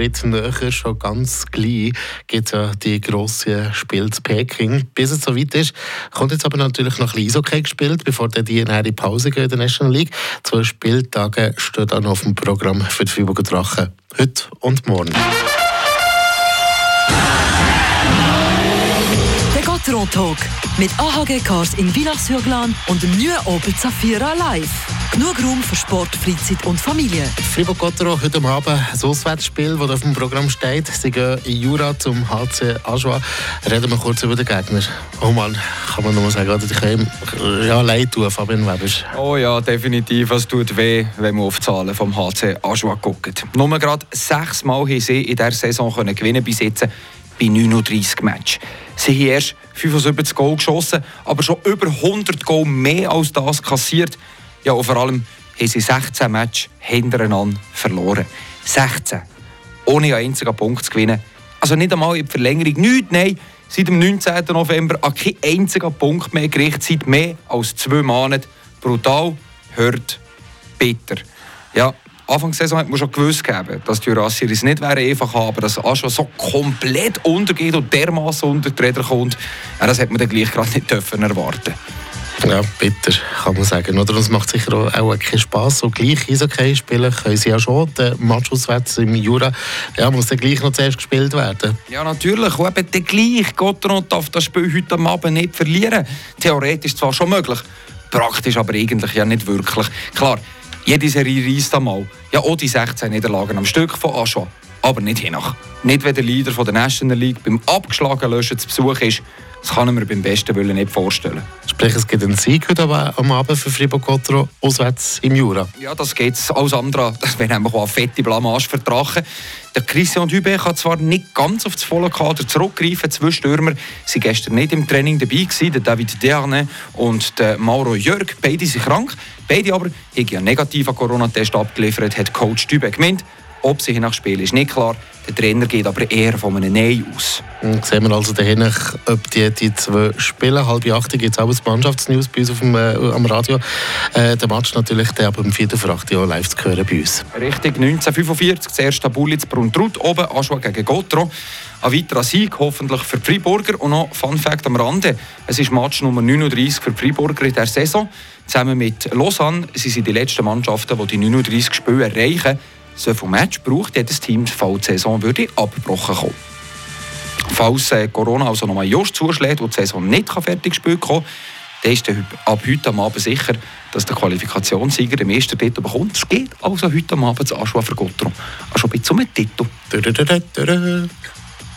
Schritt näher. Schon ganz gleich gibt es ja die grossen Spiele zu Peking. Bis es soweit ist, kommt jetzt aber natürlich noch ein Eishockey gespielt, bevor dann die in Pause gehen in der National League. Zwei Spieltage stehen dann auf dem Programm für die Freiburger Drachen. Heute und morgen. Gotteron Talk mit AHG Cars in Villach-sur-Glane und dem neuen Opel Zafira Live. Genug Raum für Sport, Freizeit und Familie. Fribourg Gotteron heute Abend ein Auswärtsspiel, das auf dem Programm steht. Sie gehen in Jura zum HC Ajoa. Reden wir kurz über den Gegner. Oh Mann, kann man nur sagen, ich kann ja leid tun, Fabian Weber. Oh ja, definitiv. Es tut weh, wenn man auf die Zahlen vom HC Ajoa guckt. Nur gerade sechs Mal haben sie in dieser Saison können gewinnen besitzen bei 39 Matches. Sie haben erst 75 Goal geschossen, aber schon über 100 Goal mehr als das kassiert. Ja, und vor allem haben sie 16 Matches hintereinander verloren. 16. Ohne einen einzigen Punkt zu gewinnen. Also nicht einmal in der Verlängerung. Nichts, nein. Seit dem 19. November an keinen einzigen Punkt mehr gerichtet. Seit mehr als zwei Monaten. Brutal, hört, bitter. Ja, Anfang der Saison hat man schon gewusst, dass die Jurassier es nicht einfach haben, aber dass Aschwa so komplett untergeht und dermaßen unter die Räder kommt, ja, das hätte man dann gleich gerade nicht dürfen erwarten ja, bitter, kann man sagen. Oder? es macht sicher auch, auch keinen Spass. So gleich Eishockey spielen können sie ja schon. Der Match auswärts im Jura ja, muss dann gleich noch zuerst gespielt werden. Ja, natürlich. Und eben der gleich. Gotteron darf das Spiel heute Abend nicht verlieren. Theoretisch zwar schon möglich, praktisch aber eigentlich ja nicht wirklich. Klar, jede Serie reist einmal. Ja, auch die 16 Niederlagen am Stück von Aschwa. Aber nicht je nach. Nicht, wenn der Leader von der National League beim abgeschlagenen Löschen zu Besuch ist. Das kann ich mir beim besten Willen nicht vorstellen. Sprich, es gibt einen Sieg heute am Abend für Fribourg-Gotteron auswärts im Jura. Ja, das geht alles andere. Das wäre nämlich auch eine fette Blamage für Drachen. Der Christian Dübe kann zwar nicht ganz auf das volle Kader zurückgreifen. Zwei Stürmer waren gestern nicht im Training dabei. Gewesen. Der David Derne und der Mauro Jörg. Beide sind krank. Beide aber haben einen negativen Corona-Test abgeliefert, hat Coach Dübe gemeint. Ob sie nach Spiel ist nicht klar. Der Trainer geht aber eher von einem Nein aus. Und sehen wir also dahin, ob die, die zwei spielen. Halb acht gibt es auch das Mannschaftsnews bei uns auf dem, äh, am Radio. Äh, der Match natürlich der aber um 4 vor 8 Uhr live zu hören bei uns. Richtig, 1945, das erste Bulitz Bruntrut oben, Aschua gegen Gotro. Ein weiterer Sieg hoffentlich für die Freiburger. Und noch Fun Fact am Rande: Es ist Match Nummer 39 für die Freiburger in der Saison. Zusammen mit Lausanne sind sie die letzten Mannschaften, die die 39 Spiele erreichen so viel Match braucht jedes Team, falls die Saison würde abgebrochen kommen. Falls äh, Corona also nochmal just zuschlägt und die Saison nicht fertig gespielt kann, dann ist ab heute Abend sicher, dass der Qualifikationssieger den ersten Titel bekommt. Es geht also heute Abend zu Aschua für Gottro. Also bisschen zum Titel.